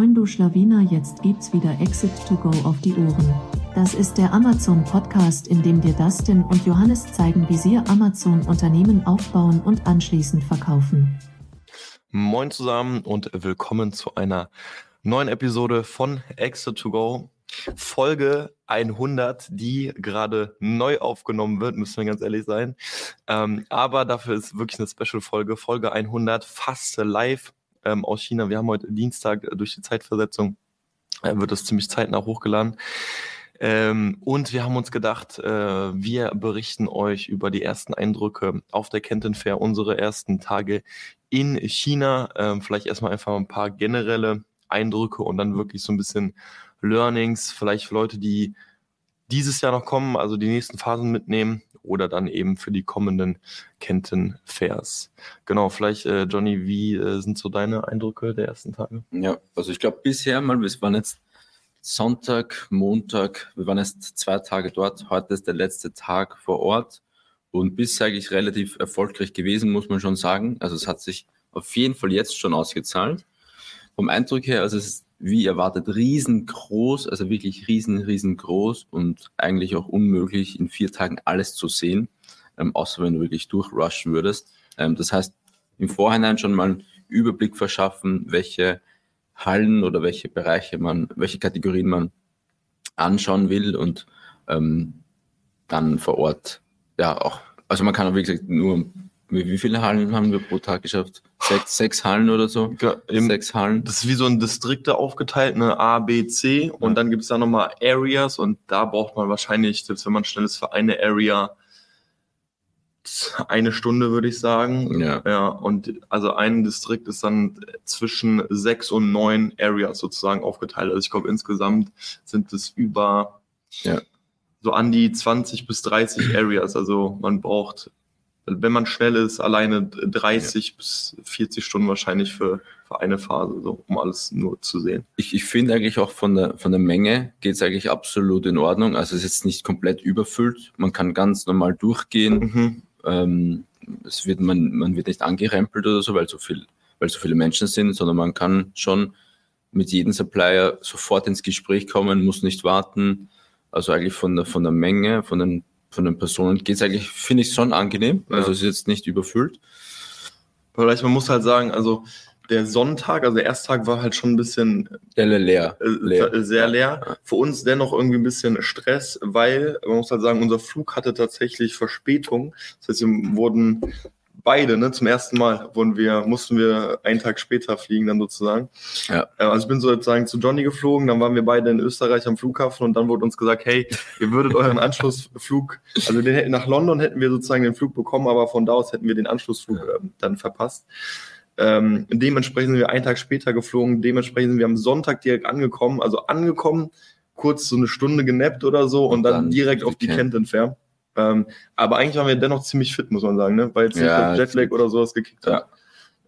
Moin du Schlawiner, jetzt gibt's wieder Exit to Go auf die Ohren. Das ist der Amazon Podcast, in dem dir Dustin und Johannes zeigen, wie sie Amazon Unternehmen aufbauen und anschließend verkaufen. Moin zusammen und willkommen zu einer neuen Episode von Exit to Go. Folge 100, die gerade neu aufgenommen wird, müssen wir ganz ehrlich sein. Ähm, aber dafür ist wirklich eine Special-Folge, Folge 100, fast live ähm, aus China. Wir haben heute Dienstag äh, durch die Zeitversetzung, äh, wird das ziemlich zeitnah hochgeladen. Ähm, und wir haben uns gedacht, äh, wir berichten euch über die ersten Eindrücke auf der Kenton Fair, unsere ersten Tage in China. Ähm, vielleicht erstmal einfach ein paar generelle Eindrücke und dann wirklich so ein bisschen Learnings, vielleicht für Leute, die dieses Jahr noch kommen, also die nächsten Phasen mitnehmen oder dann eben für die kommenden Kenton Fairs. Genau, vielleicht äh, Johnny, wie äh, sind so deine Eindrücke der ersten Tage? Ja, also ich glaube bisher mal, wir waren jetzt Sonntag, Montag, wir waren jetzt zwei Tage dort, heute ist der letzte Tag vor Ort und bisher eigentlich relativ erfolgreich gewesen, muss man schon sagen. Also es hat sich auf jeden Fall jetzt schon ausgezahlt. Vom Eindruck her, also es ist wie erwartet riesengroß, also wirklich riesen, riesengroß und eigentlich auch unmöglich in vier Tagen alles zu sehen, ähm, außer wenn du wirklich durchrushen würdest. Ähm, das heißt, im Vorhinein schon mal einen Überblick verschaffen, welche Hallen oder welche Bereiche man, welche Kategorien man anschauen will und ähm, dann vor Ort, ja auch, also man kann auch wie gesagt nur wie, wie viele Hallen haben wir pro Tag geschafft? Sechs, sechs Hallen oder so? Eben, sechs Hallen. Das ist wie so ein Distrikte aufgeteilt, eine A, B, C. Ja. Und dann gibt es da nochmal Areas und da braucht man wahrscheinlich, selbst wenn man schnell ist, für eine Area eine Stunde, würde ich sagen. Ja. ja. Und also ein Distrikt ist dann zwischen sechs und neun Areas sozusagen aufgeteilt. Also ich glaube, insgesamt sind es über ja. so an die 20 bis 30 Areas. Also man braucht wenn man schnell ist, alleine 30 ja. bis 40 Stunden wahrscheinlich für, für eine Phase, so, um alles nur zu sehen. Ich, ich finde eigentlich auch von der, von der Menge geht es eigentlich absolut in Ordnung. Also es ist jetzt nicht komplett überfüllt. Man kann ganz normal durchgehen. Mhm. Ähm, es wird, man, man wird nicht angerempelt oder so, weil so viel, weil so viele Menschen sind, sondern man kann schon mit jedem Supplier sofort ins Gespräch kommen, muss nicht warten. Also eigentlich von der, von der Menge, von den von den Personen geht es eigentlich, finde ich schon angenehm. Ja. Also es ist jetzt nicht überfüllt. Vielleicht, man muss halt sagen, also der Sonntag, also der erste Tag war halt schon ein bisschen leer. Äh, leer. Sehr leer. Ja. Für uns dennoch irgendwie ein bisschen Stress, weil man muss halt sagen, unser Flug hatte tatsächlich Verspätung. Das heißt, wir wurden beide, ne, zum ersten Mal wurden wir, mussten wir einen Tag später fliegen, dann sozusagen. Ja. Äh, also ich bin sozusagen zu Johnny geflogen, dann waren wir beide in Österreich am Flughafen und dann wurde uns gesagt, hey, ihr würdet euren Anschlussflug, also den nach London hätten wir sozusagen den Flug bekommen, aber von da aus hätten wir den Anschlussflug äh, dann verpasst. Ähm, dementsprechend sind wir einen Tag später geflogen, dementsprechend sind wir am Sonntag direkt angekommen, also angekommen, kurz so eine Stunde genappt oder so und, und dann, dann, direkt auf die Kenton Fair. Ähm, aber eigentlich waren wir dennoch ziemlich fit, muss man sagen, ne? weil jetzt nicht ja, der Jetlag oder sowas gekickt hat.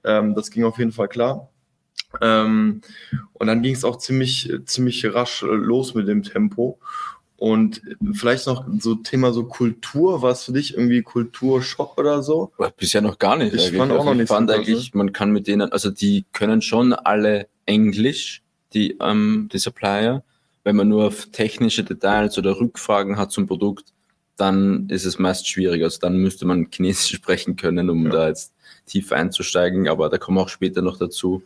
Ja. Ähm, das ging auf jeden Fall klar. Ähm, und dann ging es auch ziemlich, ziemlich rasch los mit dem Tempo. Und vielleicht noch so Thema so Kultur, war es für dich irgendwie Kulturschock oder so? Bisher noch gar nicht. Ich eigentlich. fand auch also noch nicht. Ich fand so eigentlich, man kann mit denen, also die können schon alle Englisch, die, ähm, die Supplier. Wenn man nur auf technische Details oder Rückfragen hat zum Produkt, dann ist es meist schwierig. Also dann müsste man Chinesisch sprechen können, um ja. da jetzt tief einzusteigen. Aber da kommen wir auch später noch dazu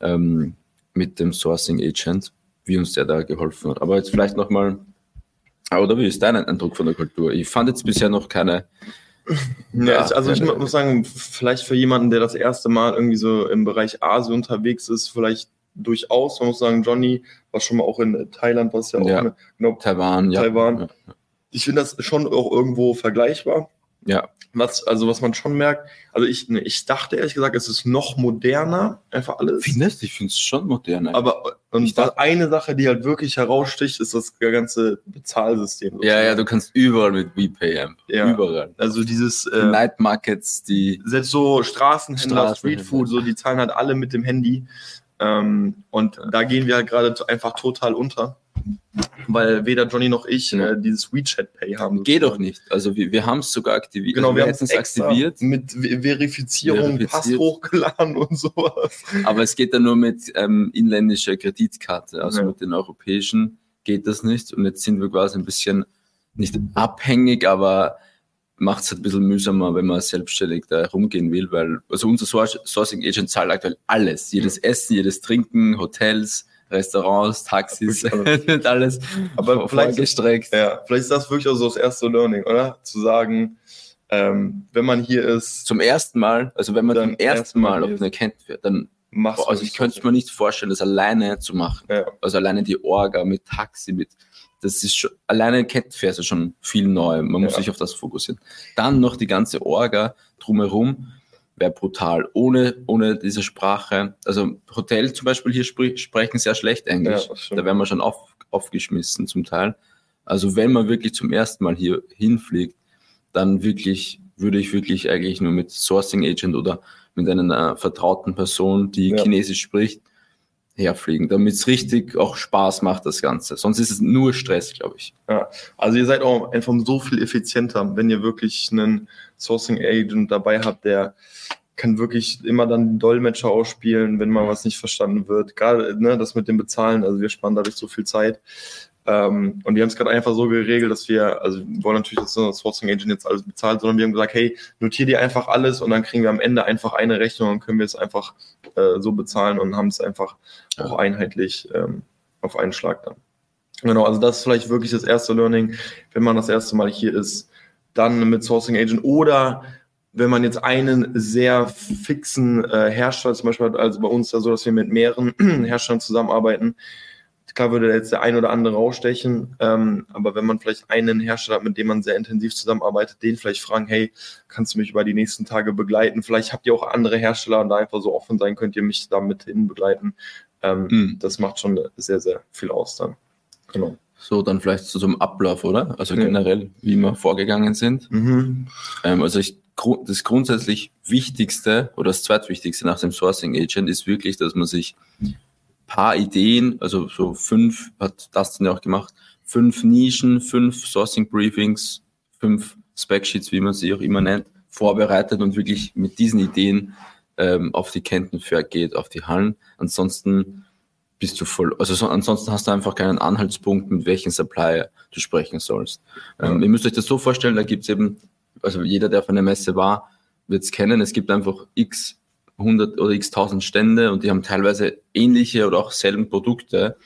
ähm, mit dem Sourcing Agent, wie uns der da geholfen hat. Aber jetzt vielleicht nochmal, oder wie ist dein Eindruck von der Kultur? Ich fand jetzt bisher noch keine. Ja, also ich muss sagen, vielleicht für jemanden, der das erste Mal irgendwie so im Bereich Asien unterwegs ist, vielleicht durchaus. Man muss sagen, Johnny war schon mal auch in Thailand, was ja auch ja. Eine, genau, Taiwan, Taiwan. Ja ich finde das schon auch irgendwo vergleichbar. Ja. Was, also was man schon merkt, also ich, ne, ich dachte ehrlich gesagt, es ist noch moderner, einfach alles. Findest Ich finde es schon moderner. Aber und dachte, eine Sache, die halt wirklich heraussticht, ist das ganze Bezahlsystem. Sozusagen. Ja, ja, du kannst überall mit WPM. Ja. Überall. Also dieses äh, Night Markets, die. Selbst so Straßenhändler, Streetfood, so, die zahlen halt alle mit dem Handy. Ähm, und da gehen wir halt gerade einfach total unter. Weil weder Johnny noch ich Ja. äh, dieses WeChat Pay haben. Geht doch nicht. Also wir, wir haben es sogar aktiviert. Genau, also wir haben hätten es aktiviert mit Ver- Verifizierung, Pass Verifiziert. hochgeladen und sowas. Aber es geht dann nur mit ähm, inländischer Kreditkarte. Also Ja. mit den europäischen geht das nicht. Und jetzt sind wir quasi ein bisschen nicht abhängig, aber macht es halt ein bisschen mühsamer, wenn man selbstständig da rumgehen will, weil also unser Sourc- Sourcing Agent zahlt aktuell alles. Jedes Essen, jedes Trinken, Hotels, Restaurants, Taxis, und alles Aber vielleicht- vorgestreckt. Ja, vielleicht ist das wirklich auch so das erste Learning, oder? Zu sagen, ähm, wenn man hier ist, Zum ersten Mal, also wenn man zum ersten Mal auf eine Kent fährt, dann machst Boah, also ich könnte es mir nicht vorstellen, das alleine zu machen. Ja. Also alleine die Orga mit Taxi, mit das ist schon, alleine ja schon viel neu. Man muss Ja. sich auf das fokussieren. Dann noch die ganze Orga drumherum wäre brutal. Ohne, ohne diese Sprache. Also Hotel zum Beispiel hier spr sprechen sehr schlecht Englisch. Ja, da wären wir schon auf, aufgeschmissen zum Teil. Also wenn man wirklich zum ersten Mal hier hinfliegt, dann wirklich, würde ich wirklich eigentlich nur mit Sourcing Agent oder mit einer äh, vertrauten Person, die Ja. Chinesisch spricht, herfliegen, damit es richtig auch Spaß macht, das Ganze. Sonst ist es nur Stress, glaube ich. Also ihr seid auch einfach so viel effizienter, wenn ihr wirklich einen Sourcing Agent dabei habt, der kann wirklich immer dann Dolmetscher ausspielen, wenn mal was nicht verstanden wird. Gerade ne, das mit dem Bezahlen, also wir sparen dadurch so viel Zeit. Ähm, und wir haben es gerade einfach so geregelt, dass wir, also wir wollen natürlich, dass unser Sourcing Agent jetzt alles bezahlt, sondern wir haben gesagt, hey, notier dir einfach alles und dann kriegen wir am Ende einfach eine Rechnung und können wir es einfach äh, so bezahlen und haben es einfach Ja. auch einheitlich ähm, auf einen Schlag dann. Genau, also das ist vielleicht wirklich das erste Learning, wenn man das erste Mal hier ist, dann mit Sourcing Agent oder wenn man jetzt einen sehr fixen äh, Hersteller zum Beispiel also bei uns ja so, dass wir mit mehreren Herstellern zusammenarbeiten. Klar würde jetzt der ein oder andere rausstechen, ähm, aber wenn man vielleicht einen Hersteller hat, mit dem man sehr intensiv zusammenarbeitet, den vielleicht fragen, hey, kannst du mich über die nächsten Tage begleiten? Vielleicht habt ihr auch andere Hersteller und da einfach so offen sein, könnt ihr mich da mit hin begleiten. Ähm, Hm. Das macht schon sehr, sehr viel aus dann. Genau. So, dann vielleicht zu so einem Ablauf, oder? Also Ja. generell, wie wir vorgegangen sind. Mhm. Ähm, also ich, das grundsätzlich Wichtigste oder das zweitwichtigste nach dem Sourcing Agent ist wirklich, dass man sich paar Ideen, also so fünf, hat Dustin ja auch gemacht, fünf Nischen, fünf Sourcing Briefings, fünf Spec Sheets, wie man sie auch immer nennt, vorbereitet und wirklich mit diesen Ideen ähm, auf die Kentenfair geht, auf die Hallen. Ansonsten bist du voll, also so, ansonsten hast du einfach keinen Anhaltspunkt, mit welchem Supplier du sprechen sollst. Ähm, ihr müsst euch das so vorstellen, da gibt's eben, also jeder, der auf einer Messe war, wird's kennen, es gibt einfach x 100 oder x 1000 Stände und die haben teilweise ähnliche oder auch selben Produkte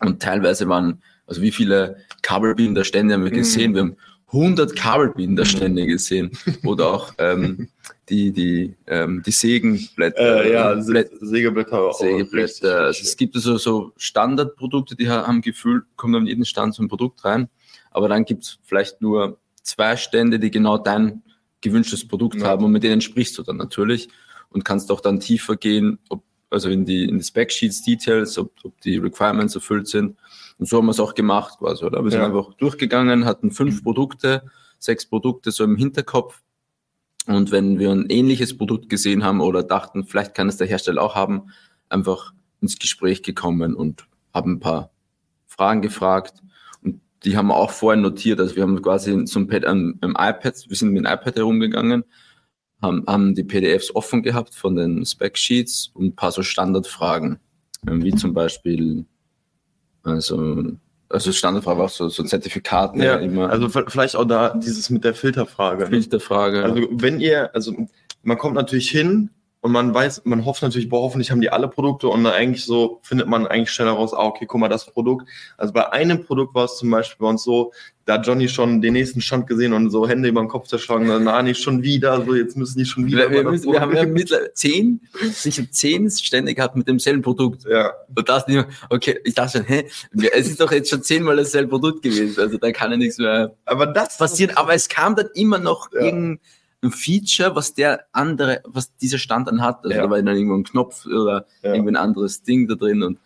und teilweise waren, also wie viele Kabelbinder-Stände haben wir Mhm. gesehen? Wir haben 100 Kabelbinder-Stände gesehen oder auch ähm, die, die, ähm, die Sägenblätter. Äh, ja, Blät- Se- Sägeblätter. auch richtig, Sägeblätter. Also richtig. es gibt also so Standardprodukte, die ha- haben Gefühl, kommen an jeden Stand so ein Produkt rein. Aber dann gibt es vielleicht nur zwei Stände, die genau dein gewünschtes Produkt Ja. haben und mit denen sprichst du dann natürlich und kannst auch dann tiefer gehen, ob, also in die, in die Spec-Sheets, Details, ob, ob die Requirements erfüllt sind. Und so haben wir es auch gemacht quasi, oder? Wir sind Ja. einfach durchgegangen, hatten fünf Produkte, sechs Produkte so im Hinterkopf. Und wenn wir ein ähnliches Produkt gesehen haben oder dachten, vielleicht kann es der Hersteller auch haben, einfach ins Gespräch gekommen und haben ein paar Fragen gefragt. Und die haben wir auch vorher notiert. Also wir haben quasi so ein Pad am, am iPad, wir sind mit dem iPad herumgegangen, haben, haben die PDFs offen gehabt von den Spec-Sheets und ein paar so Standardfragen, ähm, wie zum Beispiel, also, also Standardfrage war auch so, so Zertifikaten, Ja, immer also vielleicht auch da dieses mit der Filterfrage. ne? Filterfrage. Also wenn ihr, also man kommt natürlich hin und man weiß, man hofft natürlich, boah, hoffentlich haben die alle Produkte und eigentlich so findet man eigentlich schneller raus, ah, okay, guck mal, das Produkt. Also bei einem Produkt war es zum Beispiel bei uns so, da hat Johnny schon den nächsten Stand gesehen und so Hände über den Kopf zerschlagen, dann, na, nicht schon wieder, so jetzt müssen die schon wieder. wir, wir, müssen, wir haben ja mittlerweile zehn, sicher zehn Stände gehabt mit demselben Produkt. ja, Und das nicht mehr, okay, ich dachte schon, hä, es ist doch jetzt schon zehnmal dasselbe Produkt gewesen, also da kann ja nichts mehr aber das passieren. Aber es kam dann immer noch Ja. irgendein Feature, was der andere, was dieser Stand dann hat. Also Ja. da war dann irgendwo ein Knopf oder Ja. irgendwie ein anderes Ding da drin und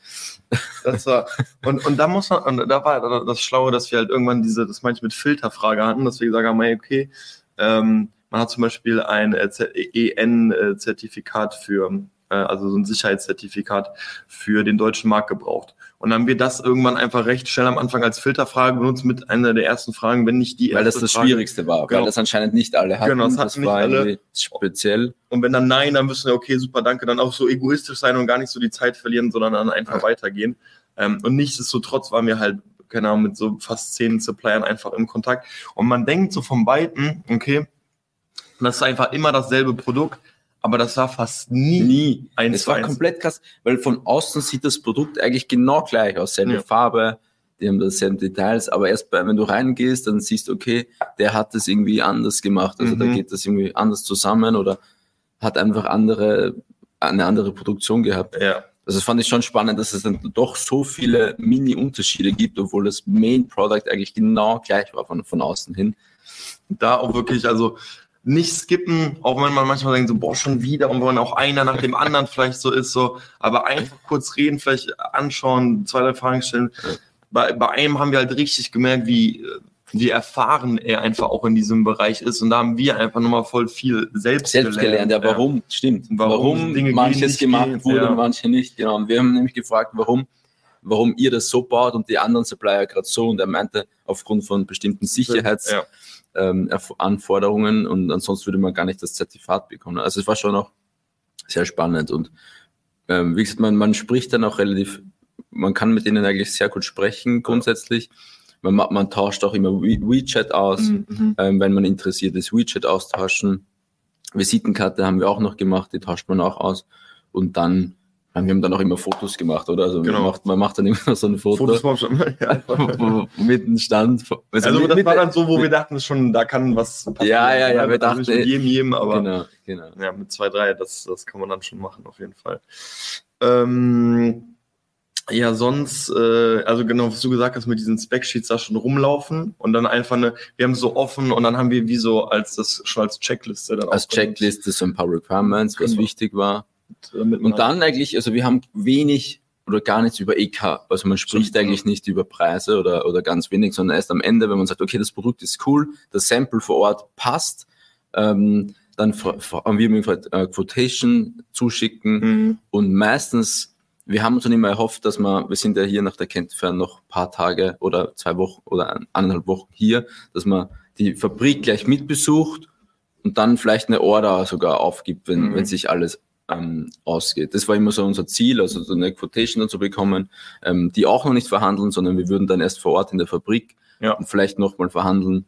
Das war, und, und da muss man, und da war das Schlaue, dass wir halt irgendwann diese, das meine ich mit Filterfrage hatten, dass wir gesagt haben, hey, okay, ähm, man hat zum Beispiel ein äh, EN-Zertifikat für äh, also so ein Sicherheitszertifikat für den deutschen Markt gebraucht. Und dann haben wir das irgendwann einfach recht schnell am Anfang als Filterfrage benutzt mit einer der ersten Fragen, wenn nicht die Weil das das Frage. Schwierigste war, Genau. weil das anscheinend nicht alle hatten. Genau, das hatten nicht war alle. speziell. Und wenn dann nein, dann müssen wir, okay, super, danke, dann auch so egoistisch sein und gar nicht so die Zeit verlieren, sondern dann einfach Ja. weitergehen. Ähm, und nichtsdestotrotz waren wir halt, keine Ahnung, mit so fast zehn Suppliern einfach im Kontakt. Und man denkt so von beiden, okay, das ist einfach immer dasselbe Produkt, aber das war fast nie. Nie. Eins es war eins. komplett krass, weil von außen sieht das Produkt eigentlich genau gleich aus. Selbe Ja. Farbe, die haben dasselbe Details, aber erst bei, wenn du reingehst, dann siehst du, okay, der hat das irgendwie anders gemacht. Also da Mhm. geht das irgendwie anders zusammen oder hat einfach andere, eine andere Produktion gehabt. Ja, Also das fand ich schon spannend, dass es dann doch so viele Mini-Unterschiede gibt, obwohl das Main Product eigentlich genau gleich war von, von außen hin. da auch wirklich, also nicht skippen, auch wenn man manchmal denkt, so, boah, schon wieder und wenn auch einer nach dem anderen vielleicht so ist, so, aber einfach kurz reden, vielleicht anschauen, zwei, drei Fragen stellen. Ja. Bei, bei einem haben wir halt richtig gemerkt, wie, wie erfahren er einfach auch in diesem Bereich ist und da haben wir einfach nochmal voll viel selbst, Selbst gelernt, ja, warum, stimmt. Warum Warum, manches gemacht gehen, wurde ja. und manche nicht. Genau. Und wir haben nämlich gefragt, warum, warum ihr das so baut und die anderen Supplier gerade so. Und er meinte, aufgrund von bestimmten Sicherheits Ja. Ähm, Anforderungen und ansonsten würde man gar nicht das Zertifikat bekommen. Also es war schon auch sehr spannend und ähm, wie gesagt, man, man spricht dann auch relativ, man kann mit denen eigentlich sehr gut sprechen grundsätzlich. Man, ma- man tauscht auch immer We WeChat aus, Mhm. ähm, wenn man interessiert ist, WeChat austauschen. Visitenkarte haben wir auch noch gemacht, die tauscht man auch aus. Und dann, wir haben dann auch immer Fotos gemacht, oder? Also Genau. man, macht, man macht dann immer so ein Foto, Fotos war schon, ja. mit dem Stand. Also mit- das war dann so, wo wir mit- dachten, schon, da kann was passieren. Ja, ja, ja, wir Also nicht dachten, mit jedem, jedem, aber Genau, genau. ja, mit zwei, drei, das, das kann man dann schon machen, auf jeden Fall. Ähm, ja, sonst, äh, also genau, was du gesagt hast, mit diesen Spec-Sheets da schon rumlaufen und dann einfach eine, wir haben so offen und dann haben wir wie so als das schon als Checkliste dann Als Checkliste so ein paar Requirements, was Genau. wichtig war. Damit man Und dann eigentlich, also wir haben wenig oder gar nichts über EK. Also man spricht Stimmt, eigentlich nicht über Preise oder, oder ganz wenig, sondern erst am Ende, wenn man sagt, okay, das Produkt ist cool, das Sample vor Ort passt, ähm, dann haben wir mir gefragt, äh, Quotation zuschicken Mhm. und meistens, wir haben uns dann immer erhofft, dass man, wir sind ja hier nach der Kentfern noch ein paar Tage oder zwei Wochen oder ein- eineinhalb Wochen hier, dass man die Fabrik gleich mitbesucht und dann vielleicht eine Order sogar aufgibt, wenn, Mhm. wenn sich alles ähm, ausgeht. Das war immer so unser Ziel, also so eine Quotation zu bekommen, ähm, die auch noch nicht verhandeln, sondern wir würden dann erst vor Ort in der Fabrik Ja. und vielleicht nochmal verhandeln.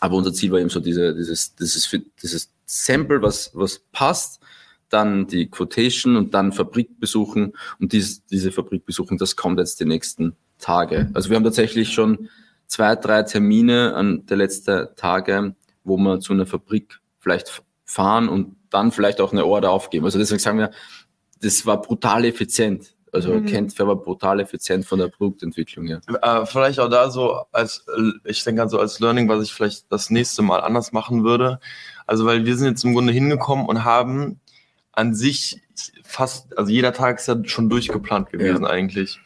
Aber unser Ziel war eben so diese, dieses, dieses, dieses Sample, was, was passt, dann die Quotation und dann Fabrik besuchen. Und dies, diese Fabrik besuchen, das kommt jetzt die nächsten Tage. Also wir haben tatsächlich schon zwei, drei Termine an der letzten Tage, wo wir zu einer Fabrik vielleicht fahren und dann vielleicht auch eine Order aufgeben. Also deswegen sagen wir, das war brutal effizient. Also Mhm. Kentfair war brutal effizient von der Produktentwicklung her. Äh, vielleicht auch da so als, ich denke also als Learning, was ich vielleicht das nächste Mal anders machen würde. Also weil wir sind jetzt im Grunde hingekommen und haben an sich fast, also jeder Tag ist ja schon durchgeplant gewesen eigentlich.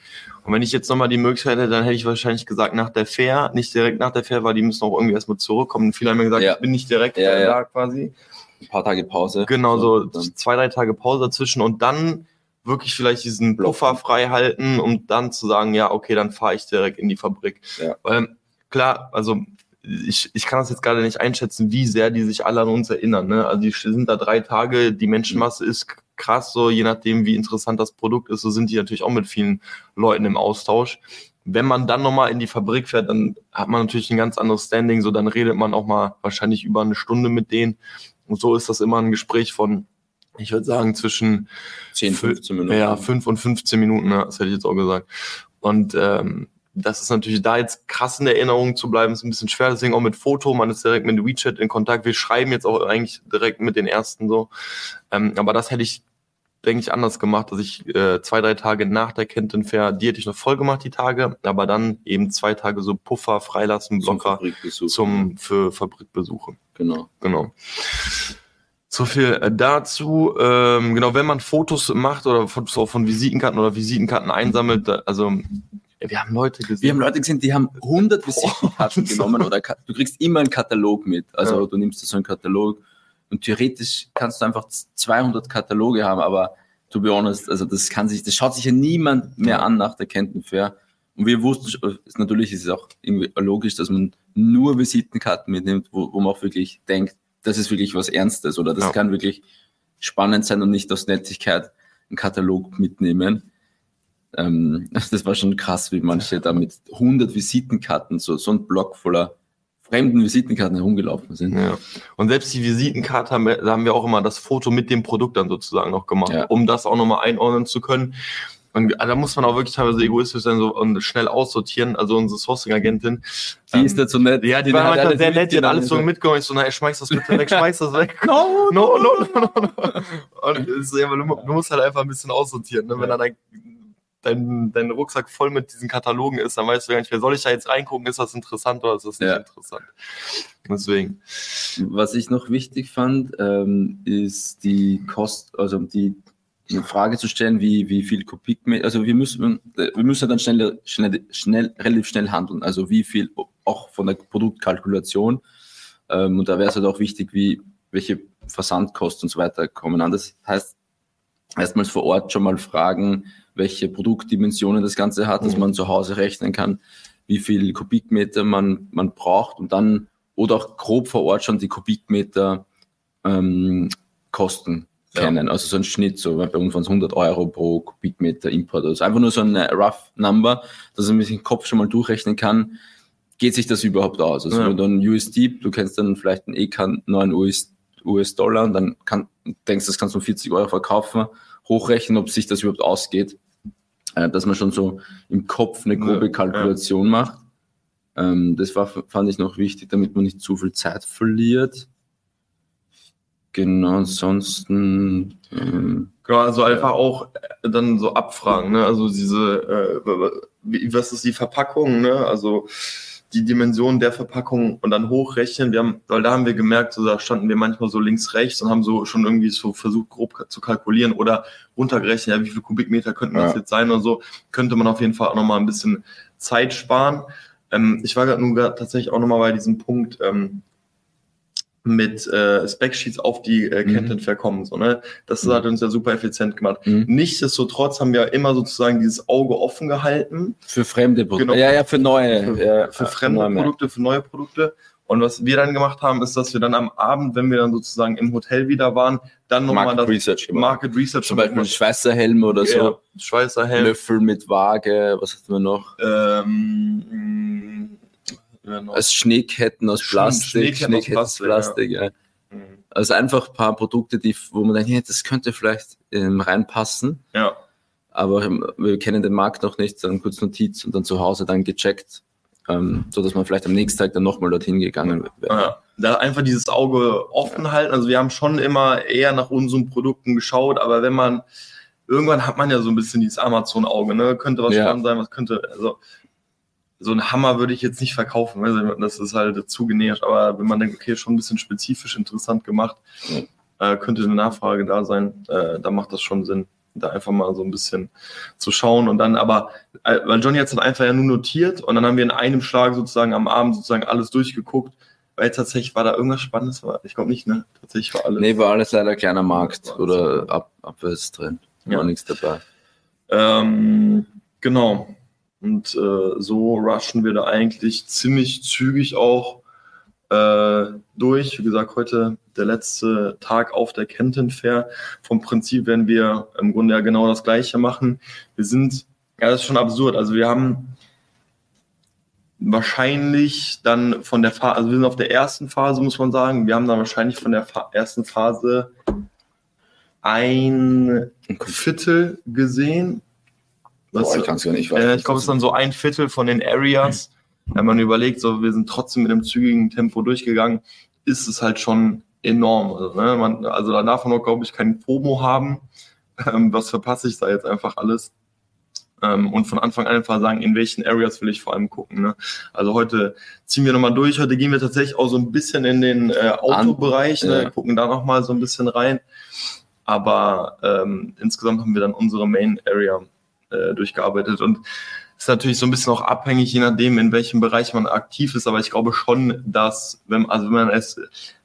Und wenn ich jetzt nochmal die Möglichkeit hätte, dann hätte ich wahrscheinlich gesagt, nach der Fair, nicht direkt nach der Fair, weil die müssen auch irgendwie erstmal zurückkommen. Viele haben mir gesagt, Ja. ich bin nicht direkt Ja, ja. da quasi. Ein paar Tage Pause. Genau, so dann- zwei, drei Tage Pause dazwischen und dann wirklich vielleicht diesen. Puffer frei halten, um dann zu sagen, ja, okay, dann fahre ich direkt in die Fabrik. Ja. Weil klar, also ich, ich kann das jetzt gerade nicht einschätzen, wie sehr die sich alle an uns erinnern. Ne? Also die sind da drei Tage, die Menschenmasse ist krass, so je nachdem, wie interessant das Produkt ist, so sind die natürlich auch mit vielen Leuten im Austausch. Wenn man dann nochmal in die Fabrik fährt, dann hat man natürlich ein ganz anderes Standing, so dann redet man auch mal wahrscheinlich über eine Stunde mit denen. Und so ist das immer ein Gespräch von, ich würde sagen, zwischen 10, 15 Minuten. ja, 5 und 15 Minuten, ne? das hätte ich jetzt auch gesagt. Und ähm, das ist natürlich da jetzt krass in Erinnerung zu bleiben, ist ein bisschen schwer, deswegen auch mit Foto, man ist direkt mit WeChat in Kontakt. Wir schreiben jetzt auch eigentlich direkt mit den ersten so. Ähm, aber das hätte ich, denke ich, anders gemacht, dass ich äh, zwei, drei Tage nach der Kenton Fair, die hätte ich noch voll gemacht, die Tage, aber dann eben zwei Tage so Puffer freilassen, zum Blocker Fabrikbesuch. zum, für Fabrikbesuche. Genau. Genau. So viel äh, dazu. Ähm, genau, wenn man Fotos macht oder Fotos auch von Visitenkarten oder Visitenkarten einsammelt, also wir haben Leute gesehen. Wir haben Leute gesehen, die haben 100 Visitenkarten Boah. genommen oder du kriegst immer einen Katalog mit. Also Ja. du nimmst so einen Katalog und theoretisch kannst du einfach 200 Kataloge haben, aber to be honest. Also das kann sich, das schaut sich ja niemand mehr an nach der Kenton Fair. Und wir wussten, ist, natürlich ist es auch irgendwie logisch, dass man nur Visitenkarten mitnimmt, wo, wo man auch wirklich denkt, das ist wirklich was Ernstes oder das Ja. kann wirklich spannend sein und nicht aus Nettigkeit einen Katalog mitnehmen. Ähm, das war schon krass, wie manche da mit 100 Visitenkarten, so, so ein Block voller fremden Visitenkarten herumgelaufen sind. Ja. Und selbst die Visitenkarte haben wir, da haben wir auch immer das Foto mit dem Produkt dann sozusagen noch gemacht, Ja. um das auch nochmal einordnen zu können. Und da muss man auch wirklich teilweise egoistisch sein so, und schnell aussortieren. Also unsere Sourcing-Agentin. Die ähm, ist nicht so nett. Ja, die war manchmal sehr nett, die hat alles so mitgenommen. Ich so, na, schmeiß das bitte weg, schmeiß das weg. No, No, no, no, no, no. Und ist, ja, du, du musst halt einfach ein bisschen aussortieren. Ne? Wenn dann dein, dein, dein Rucksack voll mit diesen Katalogen ist, dann weißt du gar nicht, wer soll ich da jetzt reingucken? Ist das interessant oder ist das nicht Ja. interessant? Deswegen. Was ich noch wichtig fand, ähm, ist die Kost, also die eine Frage zu stellen, wie, wie viel Kubikmeter, also wir müssen, wir müssen dann schnell, schnell, schnell, relativ schnell handeln, also wie viel, auch von der Produktkalkulation, ähm, und da wäre es halt auch wichtig, wie, welche Versandkosten und so weiter kommen an. Das heißt, erstmals vor Ort schon mal fragen, welche Produktdimensionen das Ganze hat, dass Mhm. man zu Hause rechnen kann, wie viel Kubikmeter man, man braucht und dann oder auch grob vor Ort schon die Kubikmeter ähm, Kosten Ja. kennen. Also so ein Schnitt, so bei uns waren es 100 Euro pro Kubikmeter Import. Also einfach nur so eine rough Number, dass man sich den Kopf schon mal durchrechnen kann, geht sich das überhaupt aus? Also Ja. wenn du einen USD, du kennst dann vielleicht einen EK 9 US, US-Dollar und dann kann, denkst, das kannst du um 40 Euro verkaufen, hochrechnen, ob sich das überhaupt ausgeht. Äh, dass man schon so im Kopf eine grobe Ja, Kalkulation macht. Ähm, das war, fand ich noch wichtig, damit man nicht zu viel Zeit verliert. Genau, ansonsten. Ähm, Genau, also einfach auch äh, dann so abfragen, ne? Also diese, äh, wie, was ist die Verpackung, ne? Also die Dimension der Verpackung und dann hochrechnen. Wir haben, weil da haben wir gemerkt, so, da standen wir manchmal so links, rechts und haben so schon irgendwie so versucht, grob zu kalkulieren oder runtergerechnet, ja, wie viel Kubikmeter könnten das Ja. jetzt sein oder so. Könnte man auf jeden Fall auch nochmal ein bisschen Zeit sparen. Ähm, ich war gerade nur grad tatsächlich auch nochmal bei diesem Punkt, ähm, mit äh, Specsheets auf die äh, Mhm. Content verkommen. So, ne? Das Mhm. hat uns ja super effizient gemacht. Mhm. Nichtsdestotrotz haben wir immer sozusagen dieses Auge offen gehalten für fremde Produkte. Genau. Ja, ja, für neue. für, ja, für fremde neue Produkte, für neue Produkte. Und was wir dann gemacht haben, ist, dass wir dann am Abend, wenn wir dann sozusagen im Hotel wieder waren, dann nochmal Market das Research. Market Research Zum Beispiel Schweißer Helm oder so. ja, Schweißer Helm. Löffel mit Waage, was hatten wir noch? Ähm. Als Schneeketten aus Plastik. Schneeketten aus Plastik, ja. Mhm. Also einfach ein paar Produkte, die, wo man denkt, ja, das könnte vielleicht ähm, reinpassen, ja. aber ähm, wir kennen den Markt noch nicht, dann kurz Notiz und dann zu Hause dann gecheckt, ähm, so dass man vielleicht am nächsten Tag dann nochmal dorthin gegangen wäre. Ja, da einfach dieses Auge offen halten. Also wir haben schon immer eher nach unseren Produkten geschaut, aber wenn man irgendwann hat man ja so ein bisschen dieses Amazon-Auge, ne? Könnte was Ja. spannend sein, was könnte, also so ein Hammer würde ich jetzt nicht verkaufen, weil das ist halt zu generisch, aber wenn man denkt, okay, schon ein bisschen spezifisch interessant gemacht, äh, könnte eine Nachfrage da sein, äh, da macht das schon Sinn, da einfach mal so ein bisschen zu schauen und dann aber, äh, weil Johnny hat es dann einfach ja nur notiert und dann haben wir in einem Schlag sozusagen am Abend sozusagen alles durchgeguckt, weil tatsächlich war da irgendwas Spannendes, war, ich glaube nicht, ne? Tatsächlich war alles. Nee, war alles leider kleiner Markt oder ab, abwärts drin. War Ja. nichts dabei. Ähm, genau. Und äh, so rushen wir da eigentlich ziemlich zügig auch äh, durch. Wie gesagt, heute der letzte Tag auf der Kenton Fair. Vom Prinzip werden wir im Grunde ja genau das Gleiche machen. Wir sind, ja, das ist schon absurd. Also wir haben wahrscheinlich dann von der Phase, also wir sind auf der ersten Phase, muss man sagen. Wir haben dann wahrscheinlich von der Fa ersten Phase ein Viertel gesehen. Boah, ich kann's gar nicht äh, ich glaube, es ist dann so ein Viertel von den Areas. Wenn man überlegt, so wir sind trotzdem mit einem zügigen Tempo durchgegangen, ist es halt schon enorm. Also, ne, man, also da darf man auch, glaube ich, kein FOMO haben. Ähm, was verpasse ich da jetzt einfach alles? Ähm, und von Anfang an einfach sagen, in welchen Areas will ich vor allem gucken. Ne? Also heute ziehen wir nochmal durch. Heute gehen wir tatsächlich auch so ein bisschen in den äh, Autobereich, ne? ja. gucken da nochmal so ein bisschen rein. Aber ähm, insgesamt haben wir dann unsere Main Area äh, durchgearbeitet und ist natürlich so ein bisschen auch abhängig, je nachdem, in welchem Bereich man aktiv ist. Aber ich glaube schon, dass, wenn, also wenn man es,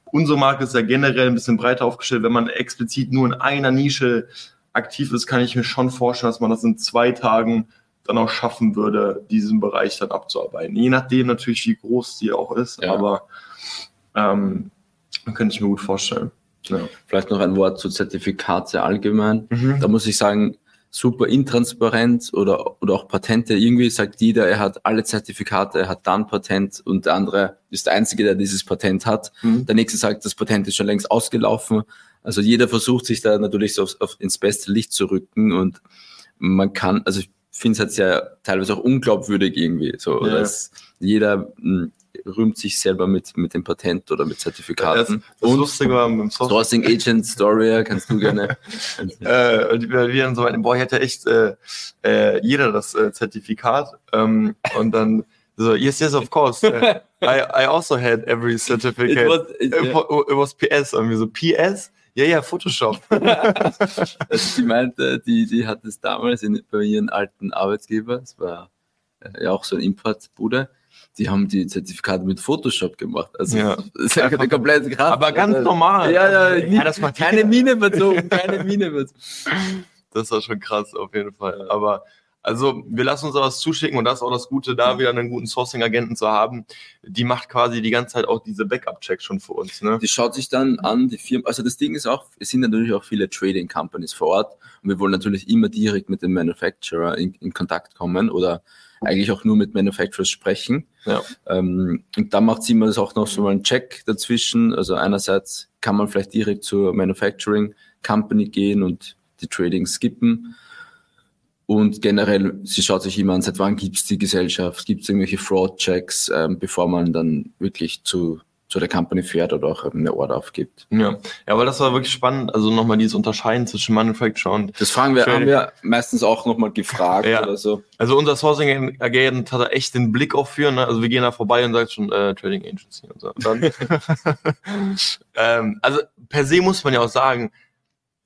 unsere Marke ist ja generell ein bisschen breiter aufgestellt, wenn man explizit nur in einer Nische aktiv ist, kann ich mir schon vorstellen, dass man das in zwei Tagen dann auch schaffen würde, diesen Bereich dann abzuarbeiten. Je nachdem natürlich, wie groß die auch ist, Ja. aber ähm, könnte ich mir gut vorstellen. Ja. Vielleicht noch ein Wort zu Zertifikate allgemein. Mhm. Da muss ich sagen, super intransparent oder, oder auch Patente. Irgendwie sagt jeder, er hat alle Zertifikate, er hat dann Patent und der andere ist der Einzige, der dieses Patent hat. Mhm. Der nächste sagt, das Patent ist schon längst ausgelaufen. Also jeder versucht sich da natürlich so auf, auf, ins beste Licht zu rücken und man kann, also ich finde es halt sehr teilweise auch unglaubwürdig irgendwie. So, Ja. dass jeder mh, rühmt sich selber mit, mit dem Patent oder mit Zertifikaten. das und Lustige war mit dem Software. Sourcing Agent Story, kannst du gerne. Äh, und wir dann so meinten, boah, ich hätte echt äh, äh, jeder das äh, Zertifikat. Ähm, und dann so, yes, yes, of course. Äh, I, I also had every certificate. It was- it- wa- it was PS. Und wir so, PS? Ja, ja, Photoshop. Also sie meinte, die, die hat es damals in, bei ihren alten Arbeitgeber, es war äh, ja auch so ein Importbude, die haben die Zertifikate mit Photoshop gemacht. Also Ja. das ist ja eine komplette Kraft. Aber ganz Also, normal. Ja, ja, ja das keine Mine verzogen, keine Mine verzogen. Das war schon krass, auf jeden Fall. Aber also wir lassen uns da was zuschicken und das ist auch das Gute, da wieder einen guten Sourcing-Agenten zu haben. Die macht quasi die ganze Zeit auch diese Backup-Checks schon für uns. Ne? Die schaut sich dann an, die Firma, also das Ding ist auch, es sind natürlich auch viele Trading Companies vor Ort und wir wollen natürlich immer direkt mit dem Manufacturer in, in Kontakt kommen oder eigentlich auch nur mit Manufacturers sprechen. Ja. Ähm, und da macht sie immer das auch noch so mal einen Check dazwischen. Also einerseits kann man vielleicht direkt zur Manufacturing Company gehen und die Trading skippen. Und generell, sie schaut sich immer an, seit wann gibt es die Gesellschaft, gibt es irgendwelche Fraud-Checks, ähm, bevor man dann wirklich zu, zu der Company fährt oder auch eine Order aufgibt. Ja. ja, weil das war wirklich spannend. Also nochmal dieses Unterscheiden zwischen Manufacturer und Das fragen wir, haben wir meistens auch nochmal gefragt Ja. oder so. Also unser Sourcing Agent hat da echt den Blick auch für. Ne? Also wir gehen da vorbei und sagt schon äh, Trading Agency und so. Und dann, ähm, also per se muss man ja auch sagen,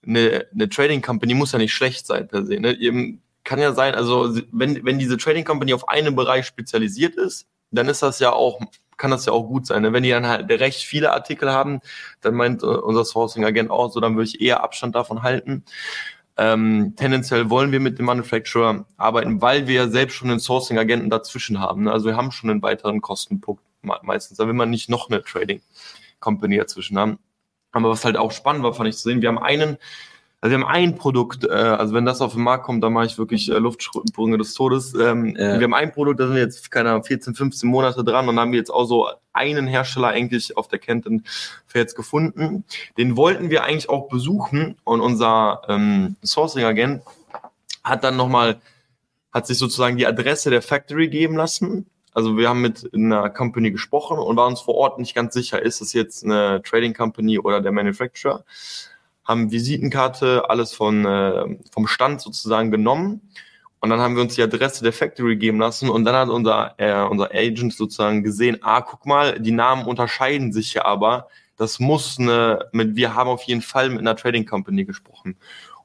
eine, eine Trading Company muss ja nicht schlecht sein per se. Ne? Eben kann ja sein, also wenn, wenn diese Trading Company auf einen Bereich spezialisiert ist, dann ist das ja auch, kann das ja auch gut sein. Ne? Wenn die dann halt recht viele Artikel haben, dann meint äh, unser Sourcing Agent auch so, dann würde ich eher Abstand davon halten. Ähm, tendenziell wollen wir mit dem Manufacturer arbeiten, weil wir ja selbst schon einen Sourcing-Agenten dazwischen haben. Ne? Also wir haben schon einen weiteren Kostenpunkt me- meistens. Da will man nicht noch eine Trading-Company dazwischen haben. Aber was halt auch spannend war, fand ich zu sehen, wir haben einen, also wir haben ein Produkt, äh, also wenn das auf den Markt kommt, dann mache ich wirklich äh, Luftsprünge des Todes. Ähm, Ja. Wir haben ein Produkt, da sind wir jetzt, keine Ahnung, 14, 15 Monate dran und haben jetzt auch so einen Hersteller eigentlich auf der Kenton für jetzt gefunden. Den wollten wir eigentlich auch besuchen und unser ähm, Sourcing-Agent hat dann nochmal, hat sich sozusagen die Adresse der Factory geben lassen. Also wir haben mit einer Company gesprochen und waren uns vor Ort nicht ganz sicher, ist es jetzt eine Trading Company oder der Manufacturer. Haben Visitenkarte, alles von, äh, vom Stand sozusagen genommen. Und dann haben wir uns die Adresse der Factory geben lassen und dann hat unser, äh, unser Agent sozusagen gesehen, ah, guck mal, die Namen unterscheiden sich ja aber. Das muss eine, mit, wir haben auf jeden Fall mit einer Trading Company gesprochen.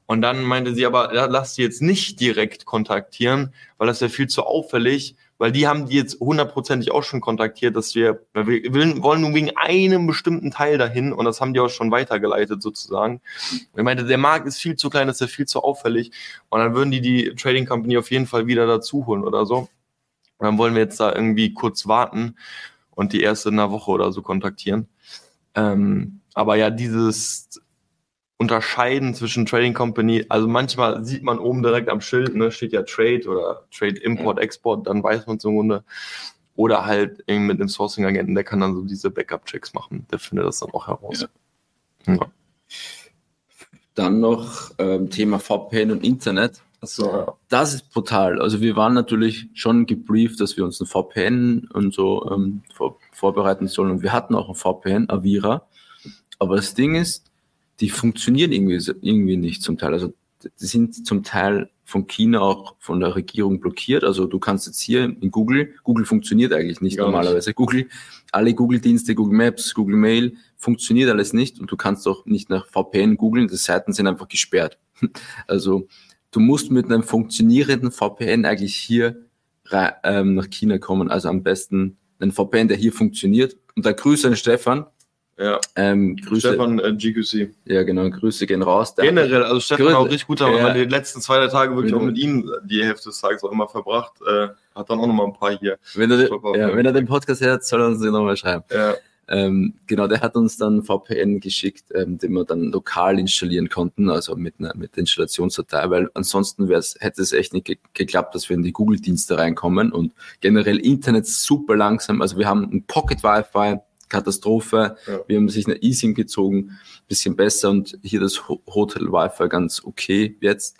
Und dann meinte sie aber, ja, lass sie jetzt nicht direkt kontaktieren, weil das wäre viel zu auffällig, weil die haben die jetzt hundertprozentig auch schon kontaktiert, dass wir, weil wir will, wollen nun wegen einem bestimmten Teil dahin und das haben die auch schon weitergeleitet sozusagen. Ich meinte, der Markt ist viel zu klein, das ist ja viel zu auffällig und dann würden die die Trading Company auf jeden Fall wieder dazu holen oder so. Und dann wollen wir jetzt da irgendwie kurz warten und die erste in einer Woche oder so kontaktieren. Ähm, aber ja, dieses Unterscheiden zwischen Trading Company, also manchmal sieht man oben direkt am Schild, ne, steht ja Trade oder Trade Import, Export, dann weiß man es im Grunde. Oder halt irgendwie mit einem Sourcing-Agenten, der kann dann so diese Backup-Checks machen. Der findet das dann auch heraus. Ja. Dann noch ähm, Thema VPN und Internet. So, ja. Das ist brutal. Also wir waren natürlich schon gebrieft, dass wir uns ein VPN und so ähm, vor, vorbereiten sollen. Und wir hatten auch ein VPN, Avira. Aber das Ding ist, die funktionieren irgendwie, irgendwie nicht zum Teil. Also die sind zum Teil von China auch von der Regierung blockiert. Also du kannst jetzt hier in Google, Google funktioniert eigentlich nicht Gar nicht. normalerweise. Google, alle Google-Dienste, Google Maps, Google Mail, funktioniert alles nicht und du kannst auch nicht nach VPN googeln, die Seiten sind einfach gesperrt. Also du musst mit einem funktionierenden VPN eigentlich hier ähm, nach China kommen. Also am besten einen VPN, der hier funktioniert. Und da Grüße an Stefan. Ja. Ähm, Grüße. Stefan äh, GQC. Ja, genau, Grüße gehen raus. Der Generell, also Stefan Grüße. auch richtig gut, aber Ja. die letzten zwei, drei Tage wirklich Ja. auch mit ihm die Hälfte des Tages auch immer verbracht. Äh, hat dann auch noch mal ein paar hier. wenn, er, ja, wenn er den Podcast hört, soll er uns den nochmal schreiben. Ja. Ähm, genau, der hat uns dann VPN geschickt, ähm, den wir dann lokal installieren konnten, also mit einer mit der Installationsdatei, weil ansonsten hätte es echt nicht ge geklappt, dass wir in die Google-Dienste reinkommen und generell Internet super langsam. Also wir haben ein Pocket Wi-Fi, Katastrophe, Ja. wir haben sich eine eSIM gezogen, bisschen besser und hier das Ho- Hotel Wi-Fi ganz okay jetzt.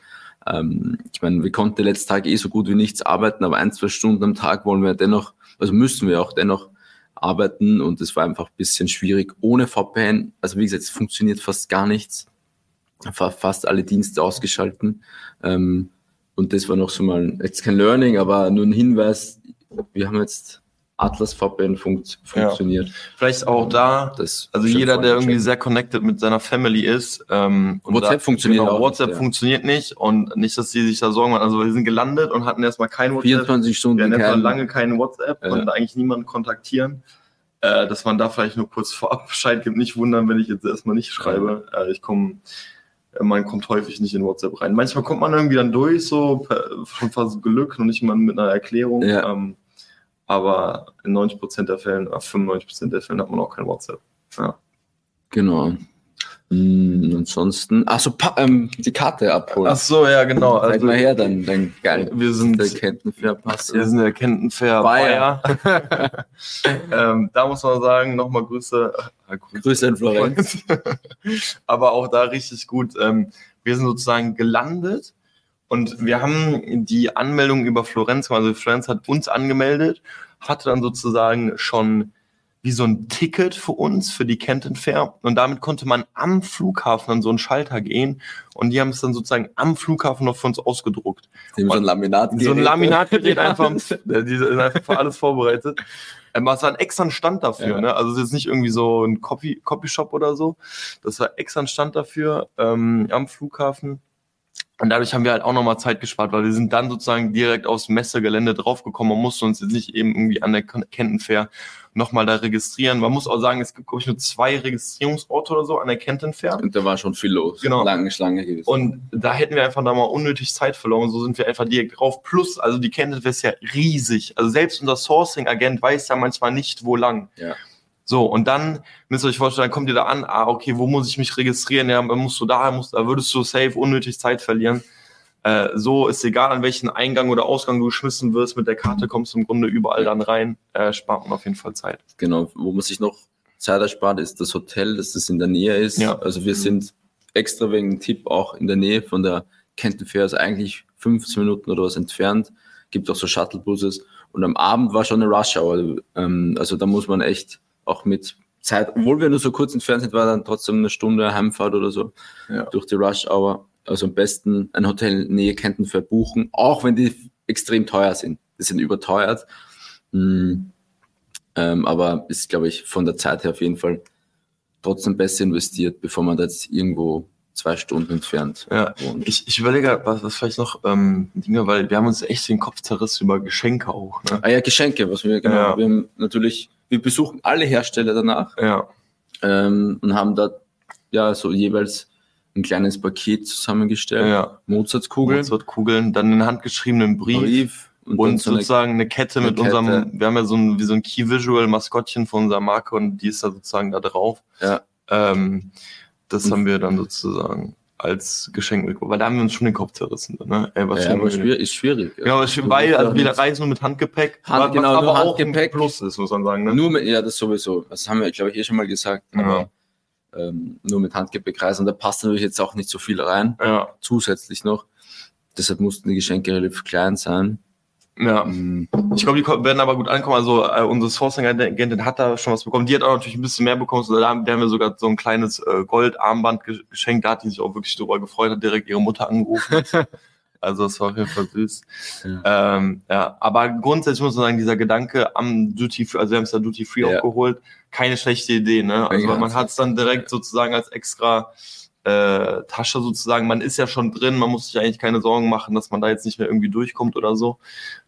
Ähm, ich meine, wir konnten die letzten Tage eh so gut wie nichts arbeiten, aber ein, zwei Stunden am Tag wollen wir dennoch, also müssen wir auch dennoch arbeiten und es war einfach ein bisschen schwierig ohne VPN. Also wie gesagt, es funktioniert fast gar nichts. Fa- Fast alle Dienste ausgeschalten. Ähm, und das war noch so mal, jetzt kein Learning, aber nur ein Hinweis. Wir haben jetzt Atlas VPN funkt, Ja. funktioniert. Vielleicht auch da, Das also jeder, der irgendwie sehr connected mit seiner Family ist. Ähm, WhatsApp da, funktioniert genau, auch WhatsApp nicht, ja. funktioniert nicht und nicht, dass die sich da Sorgen machen. Also wir sind gelandet und hatten erstmal kein WhatsApp. 24 Stunden. Wir hatten erstmal lange kein WhatsApp, Ja. konnten eigentlich niemanden kontaktieren. Äh, dass man da vielleicht nur kurz vorab Bescheid gibt. Nicht wundern, wenn ich jetzt erstmal nicht schreibe. Äh, ich komme, man kommt häufig nicht in WhatsApp rein. Manchmal kommt man irgendwie dann durch, so schon fast Glück, noch nicht mal mit einer Erklärung. Ja. Ähm, aber in 90% der Fällen, äh, 95% der Fällen hat man auch kein WhatsApp. Ja. Genau. Mm, ansonsten, achso, ähm, die Karte abholen. Ach so, ja, genau. Also, mal her, dann, dann geil. wir sind, Der Kenntnispass. wir sind der Kentenfair Bayer. Bayer. ähm, da muss man sagen, nochmal Grüße. Äh, Grüße. Grüße in Florenz. Aber auch da richtig gut. Ähm, wir sind sozusagen gelandet und wir haben die Anmeldung über Florenz, also Florenz hat uns angemeldet, hatte dann sozusagen schon wie so ein Ticket für uns, für die Kenton Fair. Und damit konnte man am Flughafen an so einen Schalter gehen. Und die haben es dann sozusagen am Flughafen noch für uns ausgedruckt. Dem so ein Laminat. So ein Laminatgerät einfach, die sind einfach für alles vorbereitet. Ähm, es war ein extra Stand dafür, Ja. ne? Also es ist jetzt nicht irgendwie so ein Copy, Copyshop oder so. Das war extra ein Stand dafür ähm, am Flughafen. Und dadurch haben wir halt auch nochmal Zeit gespart, weil wir sind dann sozusagen direkt aufs Messegelände draufgekommen. Man musste uns jetzt nicht eben irgendwie an der Kenton Fair nochmal da registrieren. Man muss auch sagen, es gibt, glaube ich, nur zwei Registrierungsorte oder so an der Kenton Fair. Und da war schon viel los. Genau. Lange Schlange gewesen. Und da hätten wir einfach da mal unnötig Zeit verloren. So sind wir einfach direkt drauf. Plus, also die Kenntnis ist ja riesig. Also selbst unser Sourcing-Agent weiß ja manchmal nicht, wo lang. Ja. So, und dann müsst ihr euch vorstellen, dann kommt ihr da an, ah, okay, wo muss ich mich registrieren? Ja, dann musst du da, musst, da würdest du safe unnötig Zeit verlieren. Äh, so ist egal, an welchen Eingang oder Ausgang du geschmissen wirst, mit der Karte kommst du im Grunde überall dann rein, äh, spart man auf jeden Fall Zeit. genau, wo man sich noch Zeit erspart, ist das Hotel, dass das in der Nähe ist. Ja. Also wir Mhm. sind extra wegen dem Tipp auch in der Nähe von der Kenton Fair, also eigentlich 15 Minuten oder was entfernt. Gibt auch so Shuttlebuses. Und am Abend war schon eine Rush Hour. Ähm, also da muss man echt auch mit Zeit, obwohl wir nur so kurz entfernt sind, war dann trotzdem eine Stunde Heimfahrt oder so Ja. durch die Rush Hour. Also am besten ein Hotel in Nähe Kenton Fair buchen, auch wenn die extrem teuer sind. Die sind überteuert. Mm, ähm, aber ist, glaube ich, von der Zeit her auf jeden Fall trotzdem besser investiert, bevor man da jetzt irgendwo zwei Stunden entfernt Ja, wohnt. ich, ich überlege, was, was vielleicht noch ähm, Dinge, weil wir haben uns echt den Kopf zerrissen über Geschenke auch. Ne? Ah ja, Geschenke, was wir, genau, Ja. wir haben natürlich, wir besuchen alle Hersteller danach Ja, ähm, und haben da ja so jeweils ein kleines Paket zusammengestellt. ja. Mozartkugeln, Mozartkugeln, dann einen handgeschrieben Brief, Brief und, und, so sozusagen eine Kette eine mit unserem, Kette. wir haben ja so ein, wie so ein Key Visual Maskottchen von unserer Marke und die ist da sozusagen da drauf. Ja. Ähm, das Und- haben wir dann sozusagen als Geschenk mitgebracht, weil da haben wir uns schon den Kopf zerrissen. Ne? Ey, was ja, aber schwierig, ist schwierig. Genau, ist- weil musst also auch wir reisen nur mit Handgepäck, Hand- was genau, aber auch Handgepäck. ein Plus ist, muss man sagen. Ne? Nur mit, ja, das sowieso. Das haben wir, glaube ich, eh schon mal gesagt. Ja. Aber ähm, nur mit Handgepäck reisen. Und da passt natürlich jetzt auch nicht so viel rein, Ja, zusätzlich noch. Deshalb mussten die Geschenke relativ klein sein. Ja. Mm, Ich glaube, die werden aber gut ankommen. Also äh, unsere Sourcing-Agentin hat da schon was bekommen. Die hat auch natürlich ein bisschen mehr bekommen. So, da haben, der haben wir sogar so ein kleines äh, Goldarmband ge geschenkt. Da hat die sich auch wirklich darüber gefreut, hat direkt ihre Mutter angerufen. also das war auf jeden Fall süß. Ja. Ähm, ja, aber grundsätzlich muss man sagen, dieser Gedanke am Duty Free, also wir haben es ja Duty Free Ja. auch geholt, keine schlechte Idee. Ne? Also Ja, man hat es dann direkt sozusagen als extra äh, Tasche sozusagen. Man ist ja schon drin, man muss sich eigentlich keine Sorgen machen, dass man da jetzt nicht mehr irgendwie durchkommt oder so.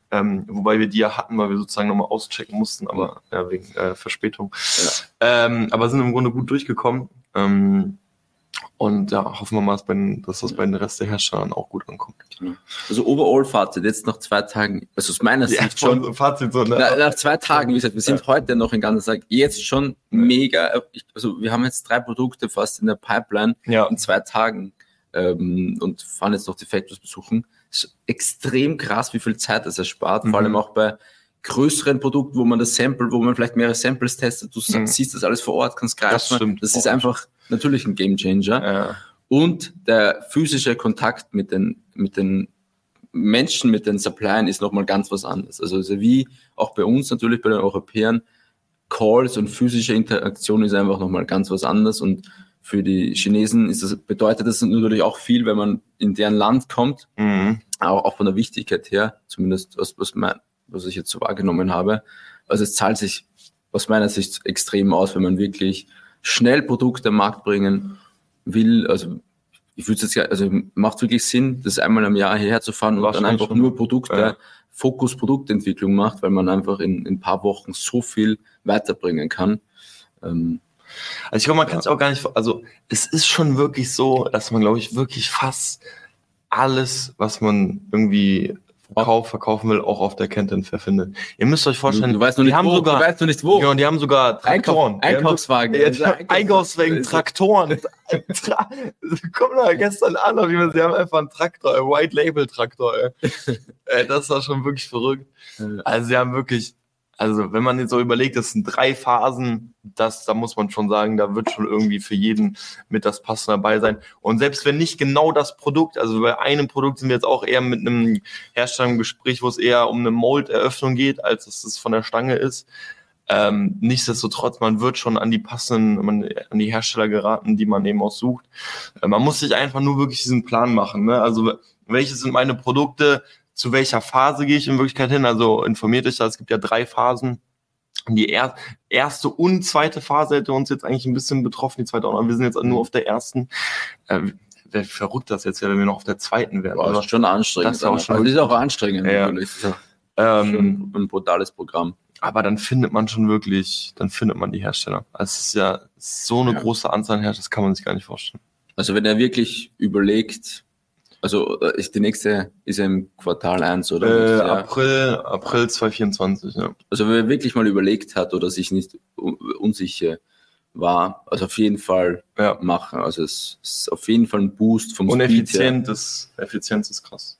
Ähm, wobei wir die ja hatten, weil wir sozusagen nochmal auschecken mussten, aber ja, wegen äh, Verspätung. Ähm, aber sind im Grunde gut durchgekommen. Ähm, und ja, hoffen wir mal, dass, das bei den Rest der Herstellern auch gut ankommt. Also Overall-Fazit, jetzt nach zwei Tagen, also aus meiner Ja, Sicht schon, so Fazit so, ne? Na, nach zwei Tagen, wie gesagt, wir sind heute noch den ganzen Tag, jetzt schon mega, also wir haben jetzt drei Produkte fast in der Pipeline Ja, in zwei Tagen ähm, und fahren jetzt noch die Factories besuchen. Es extrem krass, wie viel Zeit das erspart, Mhm. vor allem auch bei größeren Produkten, wo man das Sample, wo man vielleicht mehrere Samples testet, du Mhm. siehst das alles vor Ort, kannst greifen. Das stimmt. Das ist einfach natürlich ein Game Changer. ja. Und der physische Kontakt mit den, mit den Menschen, mit den Suppliern ist nochmal ganz was anderes. Also, also wie auch bei uns natürlich, bei den Europäern, Calls und physische Interaktion ist einfach nochmal ganz was anderes. Und für die Chinesen ist das, bedeutet das natürlich auch viel, wenn man in deren Land kommt, Mhm. auch, auch von der Wichtigkeit her, zumindest was, was, mein, was ich jetzt so wahrgenommen habe. Also es zahlt sich aus meiner Sicht extrem aus, wenn man wirklich schnell Produkte am Markt bringen will. Also ich würde jetzt ja, also macht wirklich Sinn, das einmal im Jahr hierher zu fahren und dann einfach schon. nur Produkte, Ja. Fokus Produktentwicklung macht, weil man einfach in, in ein paar Wochen so viel weiterbringen kann. Ähm, Also ich glaube, man kann es auch gar nicht, also es ist schon wirklich so, dass man, glaube ich, wirklich fast alles, was man irgendwie verkauft, verkaufen will, auch auf der Kenton verfindet. Ihr müsst euch vorstellen, du weißt nur die nicht haben wo, sogar, du weißt nur nicht wo. ja, und die haben sogar Traktoren. Einkaufswagen. Ja, Einkaufswegen, Traktoren. Tra Komm da gestern an, jeden Fall, sie haben einfach einen Traktor, einen White Label Traktor. Ey, das war schon wirklich verrückt. Also sie haben wirklich, also wenn man jetzt so überlegt, das sind drei Phasen, das, da muss man schon sagen, da wird schon irgendwie für jeden mit das Passende dabei sein. Und selbst wenn nicht genau das Produkt, also bei einem Produkt sind wir jetzt auch eher mit einem Hersteller im Gespräch, wo es eher um eine Mold-Eröffnung geht, als dass es von der Stange ist. Ähm, nichtsdestotrotz, man wird schon an die passenden, man, an die Hersteller geraten, die man eben auch sucht. Äh, man muss sich einfach nur wirklich diesen Plan machen. Ne? Also welche sind meine Produkte, zu welcher Phase gehe ich in Wirklichkeit hin? Also informiert euch da, es gibt ja drei Phasen. Die er erste und zweite Phase hätte uns jetzt eigentlich ein bisschen betroffen, die zweite auch noch. Wir sind jetzt nur auf der ersten. Äh, Wäre verrückt das jetzt, wäre, wenn wir noch auf der zweiten wären. Boah, das ist schon anstrengend. Das ist auch schon das ist auch anstrengend, Ja. natürlich. Ja ähm, ein brutales Programm. aber dann findet man schon wirklich, dann findet man die Hersteller. Also es ist ja so eine Ja. große Anzahl an Herstellern, das kann man sich gar nicht vorstellen. Also wenn er wirklich überlegt, also äh, ist die nächste ist ja im Quartal 1, oder? Äh. April, April 2024, ja. Also wenn er wirklich mal überlegt hat oder sich nicht un- unsicher war, also auf jeden Fall ja. machen. Also es ist auf jeden Fall ein Boost vom Und Speed her. ist, Effizienz ist krass.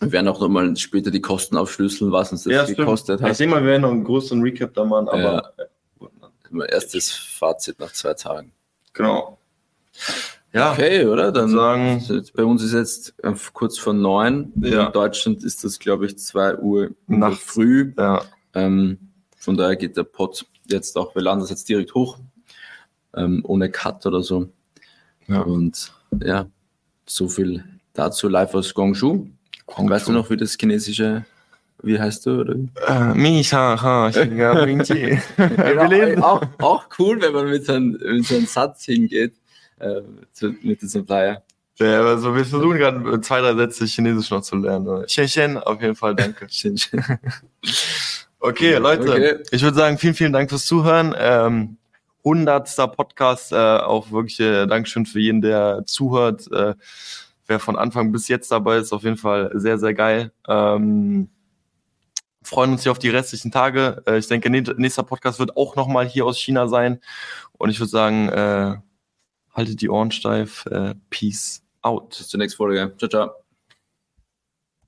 Wir werden auch nochmal später die Kosten aufschlüsseln, was uns das gekostet Ich hat. denke mal, wir werden noch einen größeren Recap da machen, aber Mein erstes Fazit nach zwei Tagen. genau. Ja, Okay, oder? dann sagen, bei uns ist jetzt äh, kurz vor neun. Ja. In Deutschland ist das, glaube ich, zwei Uhr Nachts. früh. ja, Ähm, von daher geht der Pod jetzt auch, wir laden das jetzt direkt hoch, ähm, ohne Cut oder so. Ja. Und ja, so viel dazu live aus Guangzhou. Weißt du noch, wie das chinesische, wie heißt du? Oder? Äh, Misha, ha, auch, auch cool, wenn man mit so einem, mit so einem Satz hingeht, äh, mit diesem Flyer. Ja, also wir versuchen gerade zwei, drei Sätze Chinesisch noch zu lernen. Chen Chen, auf jeden Fall, danke. Schön, schön. Okay, Leute, Okay. ich würde sagen, vielen, vielen Dank fürs Zuhören. Ähm, hundertster Podcast, äh, auch wirklich äh, Dankeschön für jeden, der zuhört. Äh, wer von Anfang bis jetzt dabei ist, auf jeden Fall sehr, sehr geil. Ähm, freuen uns hier auf die restlichen Tage. Äh, ich denke, nä- nächster Podcast wird auch nochmal hier aus China sein. Und ich würde sagen, äh, haltet die Ohren steif. Äh, peace out. Bis zur nächsten Folge. Ciao, ciao.